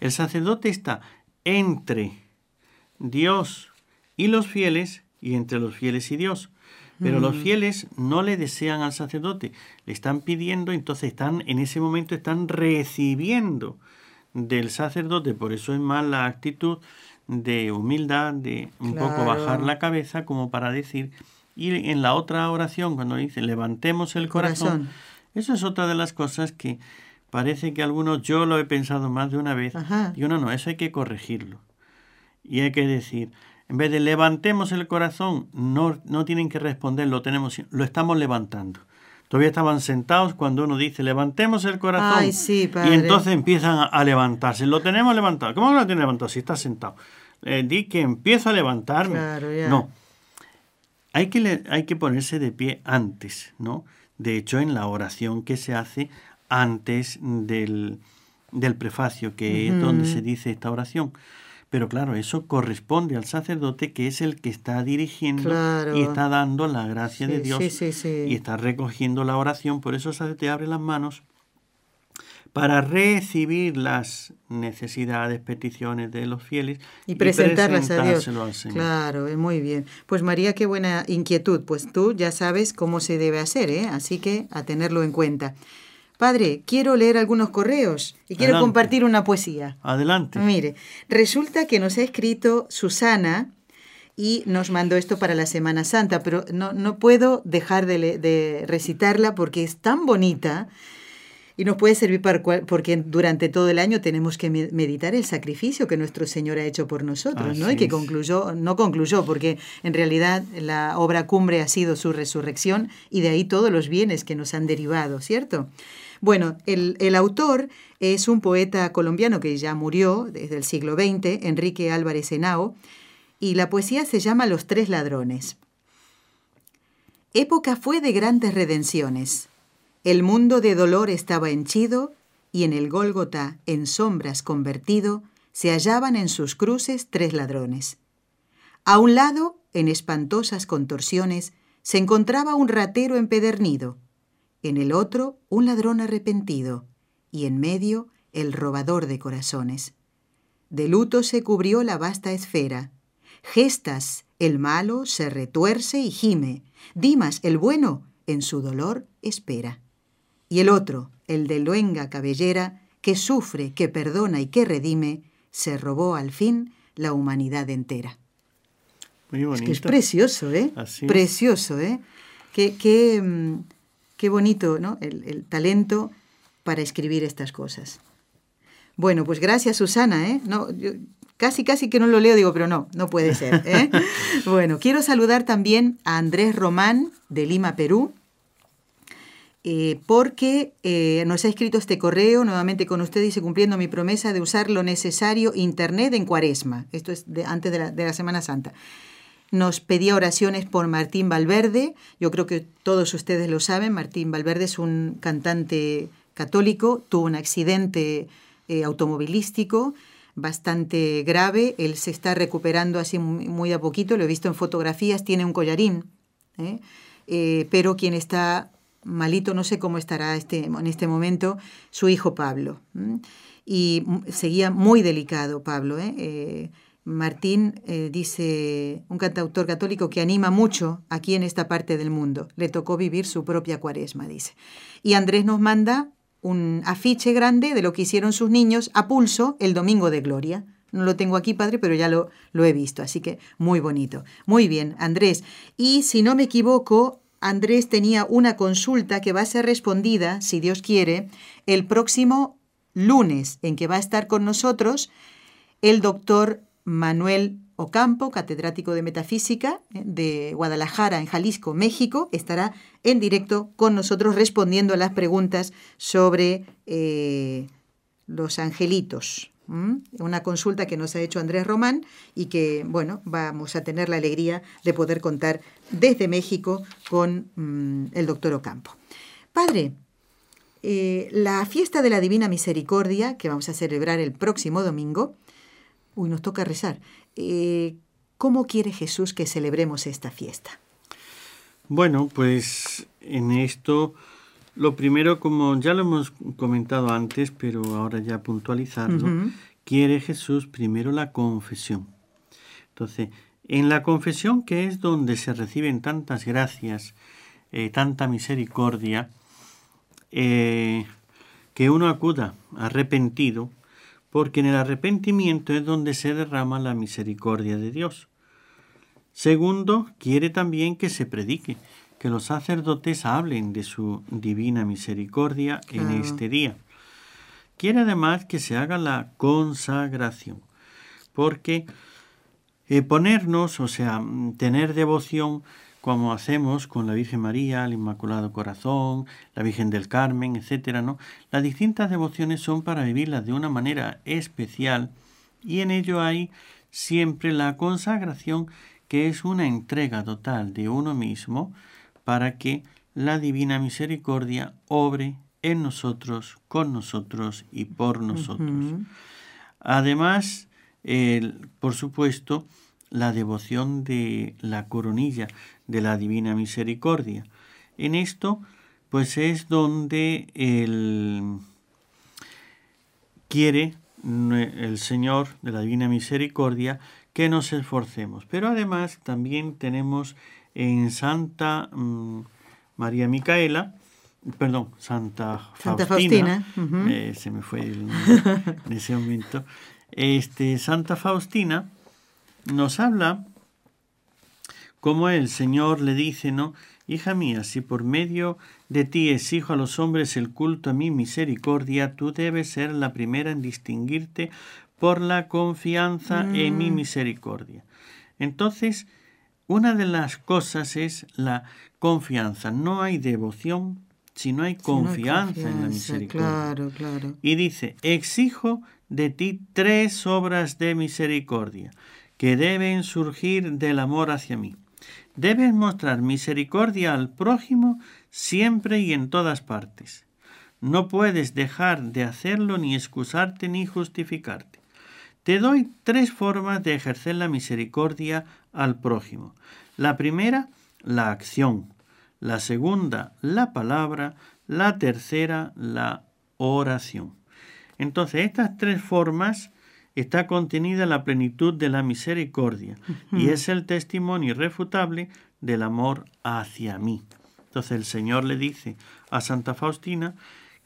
El sacerdote está entre Dios y los fieles y entre los fieles y Dios. Pero los fieles no le desean al sacerdote, le están pidiendo, entonces están en ese momento están recibiendo del sacerdote, por eso es más la actitud de humildad, de un poco bajar la cabeza como para decir, y en la otra oración cuando dice levantemos el corazón, Corazón. eso es otra de las cosas que parece que algunos, yo lo he pensado más de una vez, Ajá. y uno no, eso hay que corregirlo. Y hay que decir, en vez de levantemos el corazón, no, no tienen que responder, lo tenemos, lo estamos levantando. Todavía estaban sentados cuando uno dice, levantemos el corazón. Ay, sí, y entonces empiezan a, a levantarse. Lo tenemos levantado. ¿Cómo lo tiene levantado si está sentado? Eh, di que empiezo a levantarme. Claro, ya. No. Hay que, le- hay que ponerse de pie antes, ¿no? De hecho, en la oración que se hace antes del, del prefacio, que es donde se dice esta oración. Pero claro, eso corresponde al sacerdote que es el que está dirigiendo Claro. y está dando la gracia de Dios sí, sí, sí. y está recogiendo la oración. Por eso el sacerdote abre las manos para recibir las necesidades, peticiones de los fieles Y presentarlas a Dios. al Señor. Claro, muy bien. Pues María, qué buena inquietud. Pues tú ya sabes cómo se debe hacer, ¿eh? Así que a tenerlo en cuenta. Padre, quiero leer algunos correos y quiero Adelante. compartir una poesía. Adelante. Mire, resulta que nos ha escrito Susana y nos mandó esto para la Semana Santa, pero no, no puedo dejar de, de recitarla porque es tan bonita y nos puede servir para cual- porque durante todo el año tenemos que me- meditar el sacrificio que nuestro Señor ha hecho por nosotros, ¿no? Y que concluyó, no concluyó, porque en realidad la obra cumbre ha sido su resurrección y de ahí todos los bienes que nos han derivado, ¿cierto? Bueno, el, autor es un poeta colombiano que ya murió desde el siglo XX, Enrique Álvarez Henao, y la poesía se llama Los Tres Ladrones. Época fue de grandes redenciones. El mundo de dolor estaba henchido y en el Gólgota, en sombras convertido, se hallaban en sus cruces tres ladrones. A un lado, en espantosas contorsiones, se encontraba un ratero empedernido, en el otro un ladrón arrepentido, y en medio el robador de corazones. De luto se cubrió la vasta esfera. Gestas, el malo, se retuerce y gime. Dimas, el bueno, en su dolor espera. Y el otro, el de luenga cabellera, que sufre, que perdona y que redime, se robó al fin la humanidad entera. Muy Es bonito. que es precioso, ¿eh? Así es. precioso, ¿eh? Qué, qué, mm, qué bonito, ¿no? El, el talento para escribir estas cosas. Bueno, pues gracias, Susana, ¿eh? No, yo casi, casi que no lo leo, digo, pero no, no puede ser, ¿eh? bueno, quiero saludar también a Andrés Román, de Lima, Perú, eh, porque eh, nos ha escrito este correo nuevamente con usted, dice, cumpliendo mi promesa de usar lo necesario Internet en cuaresma. Esto es de- antes de la, de la Semana Santa. Nos pedía oraciones por Martín Valverde. Yo creo que todos ustedes lo saben. Martín Valverde es un cantante católico. Tuvo un accidente eh, automovilístico bastante grave. Él se está recuperando así muy, a poquito. Lo he visto en fotografías. Tiene un collarín. ¿eh? Eh, pero quien está malito, no sé cómo estará este, en este momento, su hijo Pablo. Y m- seguía muy delicado Pablo. Martín eh, dice, un cantautor católico que anima mucho aquí en esta parte del mundo. Le tocó vivir su propia cuaresma, dice. Y Andrés nos manda un afiche grande de lo que hicieron sus niños a pulso el Domingo de Gloria. No lo tengo aquí, padre, pero ya lo, lo he visto, así que muy bonito. Muy bien, Andrés. Y si no me equivoco, Andrés tenía una consulta que va a ser respondida, si Dios quiere, el próximo lunes, en que va a estar con nosotros el doctor Manuel Ocampo, catedrático de Metafísica eh, de Guadalajara, en Jalisco, México, estará en directo con nosotros respondiendo a las preguntas sobre eh, los angelitos. Una consulta que nos ha hecho Andrés Román y que, bueno, vamos a tener la alegría de poder contar desde México con mm, el doctor Ocampo. Padre, eh, la fiesta de la Divina Misericordia, que vamos a celebrar el próximo domingo, uy, nos toca rezar. Eh, ¿Cómo quiere Jesús que celebremos esta fiesta? Bueno, pues en esto lo primero, como ya lo hemos comentado antes, pero ahora ya puntualizarlo, quiere Jesús primero la confesión. Entonces, en la confesión, que es donde se reciben tantas gracias, eh, tanta misericordia, eh, que uno acuda arrepentido, porque en el arrepentimiento es donde se derrama la misericordia de Dios. Segundo, quiere también que se predique, que los sacerdotes hablen de su divina misericordia en este día. Quiere además que se haga la consagración, porque eh, ponernos, o sea, tener devoción como hacemos con la Virgen María, el Inmaculado Corazón, la Virgen del Carmen, etcétera, ¿no? Las distintas devociones son para vivirlas de una manera especial y en ello hay siempre la consagración que es una entrega total de uno mismo para que la divina misericordia obre en nosotros, con nosotros y por nosotros. Además, por supuesto, la devoción de la coronilla de la divina misericordia. En esto, pues es donde el quiere el Señor de la divina misericordia que nos esforcemos. Pero además también tenemos en Santa mm, María Micaela, perdón, Santa Faustina, eh, se me fue el, en ese momento, este, Santa Faustina nos habla como el Señor le dice, ¿no? Hija mía, si por medio de ti exijo a los hombres el culto a mi misericordia, tú debes ser la primera en distinguirte por la confianza en mi mm. misericordia. Entonces, una de las cosas es la confianza. No hay devoción si no hay, confianza, en la misericordia. Claro, claro. Y dice, exijo de ti tres obras de misericordia que deben surgir del amor hacia mí. Debes mostrar misericordia al prójimo siempre y en todas partes. No puedes dejar de hacerlo ni excusarte ni justificarte. Te doy tres formas de ejercer la misericordia al prójimo. La primera, la acción. La segunda, la palabra. La tercera, la oración. Entonces, estas tres formas está contenida la plenitud de la misericordia y es el testimonio irrefutable del amor hacia mí. Entonces el Señor le dice a Santa Faustina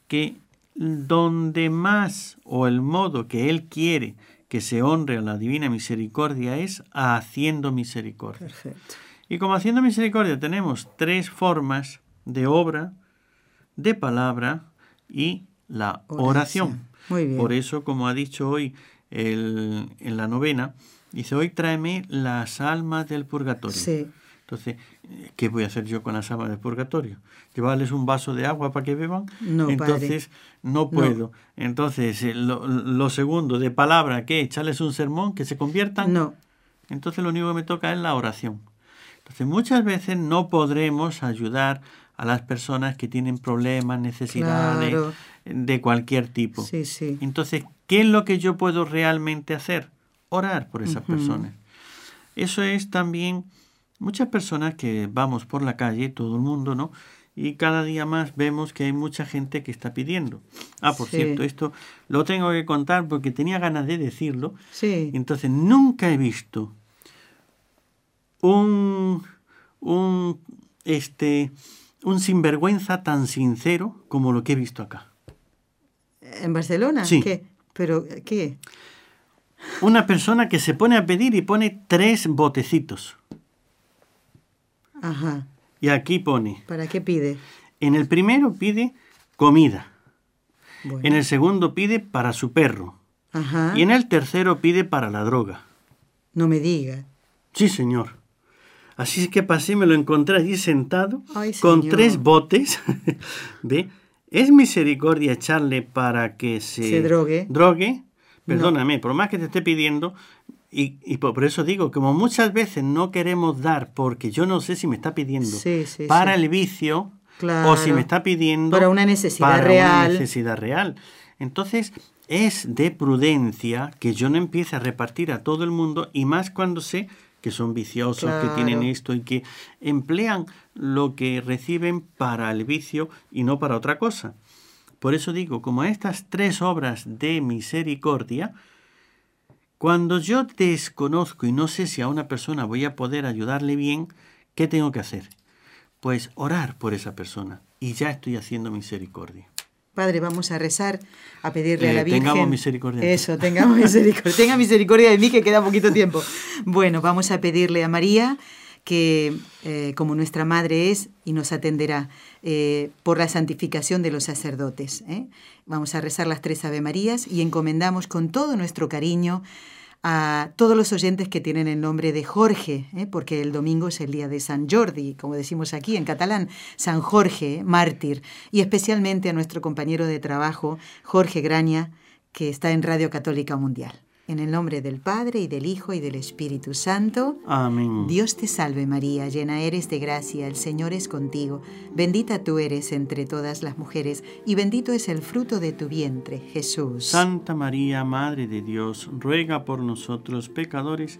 que donde más o el modo que Él quiere que se honre a la divina misericordia es haciendo misericordia. Y como haciendo misericordia tenemos tres formas de obra, de palabra y la oración. Por eso, como ha dicho hoy el, en la novena, dice, hoy tráeme las almas del purgatorio. Sí. Entonces, ¿qué voy a hacer yo con las almas del purgatorio? ¿Llevarles un vaso de agua para que beban? No, Entonces, no puedo. Entonces, eh, lo, lo, segundo, de palabra, ¿qué? ¿Echarles un sermón que se conviertan? No. Entonces, lo único que me toca es la oración. Entonces, muchas veces no podremos ayudar a las personas que tienen problemas, necesidades de cualquier tipo. Sí, sí. Entonces, ¿qué es lo que yo puedo realmente hacer? Orar por esas personas. Eso es también muchas personas que vamos por la calle, todo el mundo, ¿no? Y cada día más vemos que hay mucha gente que está pidiendo. Ah, por cierto, esto lo tengo que contar porque tenía ganas de decirlo. Sí. Entonces, nunca he visto un, un, este, un sinvergüenza tan sincero como lo que he visto acá. ¿En Barcelona? Sí. ¿Qué? ¿Pero qué? Una persona que se pone a pedir y pone tres botecitos. Ajá. Y aquí pone. ¿Para qué pide? En el primero pide comida. En el segundo pide para su perro. Ajá. Y en el tercero pide para la droga. No me diga. Sí, señor. Así es que pasé, me lo encontré allí sentado con tres botes de... Es misericordia echarle para que se, se drogue. drogue, Perdóname, por más que te esté pidiendo, y, por, eso digo, como muchas veces no queremos dar porque yo no sé si me está pidiendo para el vicio o si me está pidiendo para una necesidad para real. Una necesidad real. Entonces, es de prudencia que yo no empiece a repartir a todo el mundo y más cuando sé que son viciosos, que tienen esto y que emplean lo que reciben para el vicio y no para otra cosa. Por eso digo, como estas tres obras de misericordia, cuando yo desconozco y no sé si a una persona voy a poder ayudarle bien, ¿qué tengo que hacer? Pues orar por esa persona y ya estoy haciendo misericordia. Padre, vamos a rezar, a pedirle a la eh, Virgen. Tengamos misericordia. Eso, tengamos misericordia. Tenga misericordia de mí que queda poquito tiempo. Bueno, vamos a pedirle a María que eh, como nuestra madre es y nos atenderá eh, por la santificación de los sacerdotes. Vamos a rezar las tres Ave Marías y encomendamos con todo nuestro cariño a todos los oyentes que tienen el nombre de Jorge, ¿eh? porque el domingo es el día de San Jordi, como decimos aquí en catalán, San Jorge, mártir, y especialmente a nuestro compañero de trabajo, Jorge Graña, que está en Radio Católica Mundial. En el nombre del Padre y del Hijo y del Espíritu Santo. Amén. Dios te salve María, llena eres de gracia, el Señor es contigo. Bendita tú eres entre todas las mujeres y bendito es el fruto de tu vientre, Jesús. Santa María, Madre de Dios, ruega por nosotros pecadores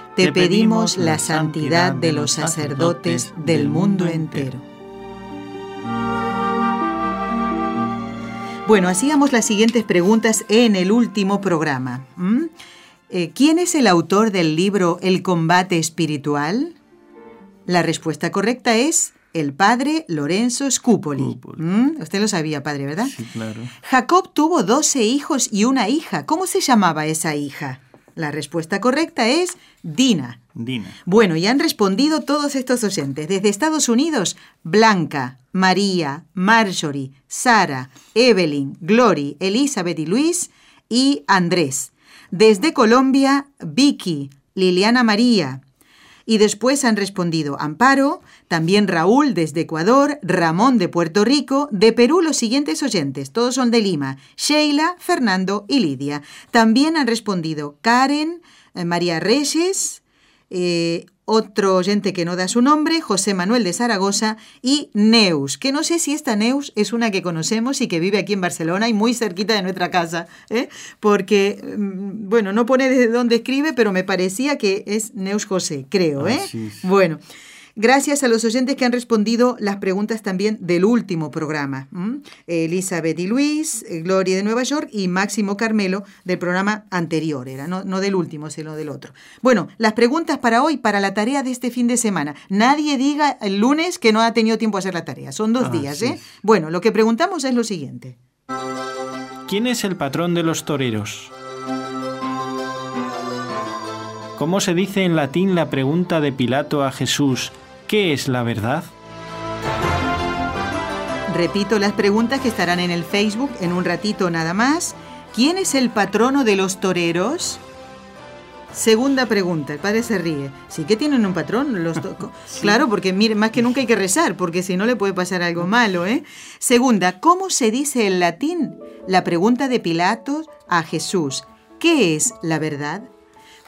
te pedimos la santidad de los sacerdotes del mundo entero. Bueno, hacíamos las siguientes preguntas en el último programa. Eh, ¿Quién es el autor del libro El combate espiritual? La respuesta correcta es el padre Lorenzo Scupoli. Usted lo sabía, padre, ¿verdad? Sí, claro. Jacob tuvo doce hijos y una hija. ¿Cómo se llamaba esa hija? La respuesta correcta es Dina. Dina. Bueno, y han respondido todos estos oyentes. Desde Estados Unidos, Blanca, María, Marjorie, Sara, Evelyn, Glory, Elizabeth y Luis y Andrés. Desde Colombia, Vicky, Liliana María. Y después han respondido Amparo, también Raúl desde Ecuador, Ramón de Puerto Rico, de Perú los siguientes oyentes, todos son de Lima, Sheila, Fernando y Lidia. También han respondido Karen, eh, María Reyes, eh, otro oyente que no da su nombre, José Manuel de Zaragoza y Neus, que no sé si esta Neus es una que conocemos y que vive aquí en Barcelona y muy cerquita de nuestra casa, ¿eh? porque, mm, bueno, no pone desde dónde escribe, pero me parecía que es Neus José, creo, ¿eh? Bueno. Gracias a los oyentes que han respondido las preguntas también del último programa. Elizabeth y Luis, eh, Gloria de Nueva York y Máximo Carmelo del programa anterior, era no, no del último, sino del otro. Bueno, las preguntas para hoy, para la tarea de este fin de semana. Nadie diga el lunes que no ha tenido tiempo a hacer la tarea. Son dos ah, días, ¿eh? Bueno, lo que preguntamos es lo siguiente. ¿Quién es el patrón de los toreros? ¿Cómo se dice en latín la pregunta de Pilato a Jesús, ¿qué es la verdad? Repito las preguntas que estarán en el Facebook en un ratito nada más. ¿Quién es el patrono de los toreros? Segunda pregunta, el padre se ríe. ¿Sí que tienen un patrón? Los Claro, porque mire, más que nunca hay que rezar, porque si no le puede pasar algo malo, ¿eh? Segunda, ¿cómo se dice en latín la pregunta de Pilato a Jesús? ¿Qué es la verdad?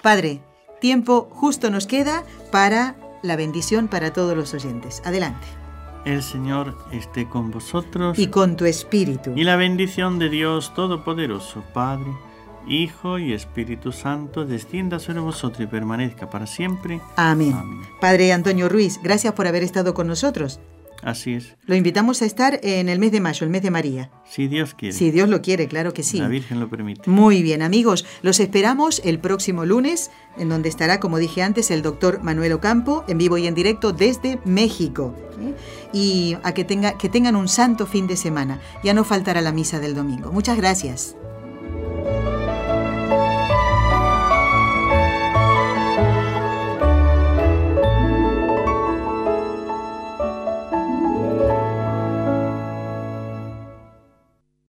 Padre, tiempo justo nos queda para la bendición para todos los oyentes. Adelante. El Señor esté con vosotros. Y con tu espíritu. Y la bendición de Dios Todopoderoso, Padre, Hijo y Espíritu Santo, descienda sobre vosotros y permanezca para siempre. Amén. Padre Antonio Ruiz, gracias por haber estado con nosotros. Así es. Lo invitamos a estar en el mes de mayo, el mes de María. Si Dios quiere. Si Dios lo quiere, claro que sí. La Virgen lo permite. Muy bien, amigos. Los esperamos el próximo lunes, en donde estará, como dije antes, el doctor Manuel Ocampo, en vivo y en directo desde México. ¿eh? Y a que, tenga, que tengan un santo fin de semana. Ya no faltará la misa del domingo. Muchas gracias.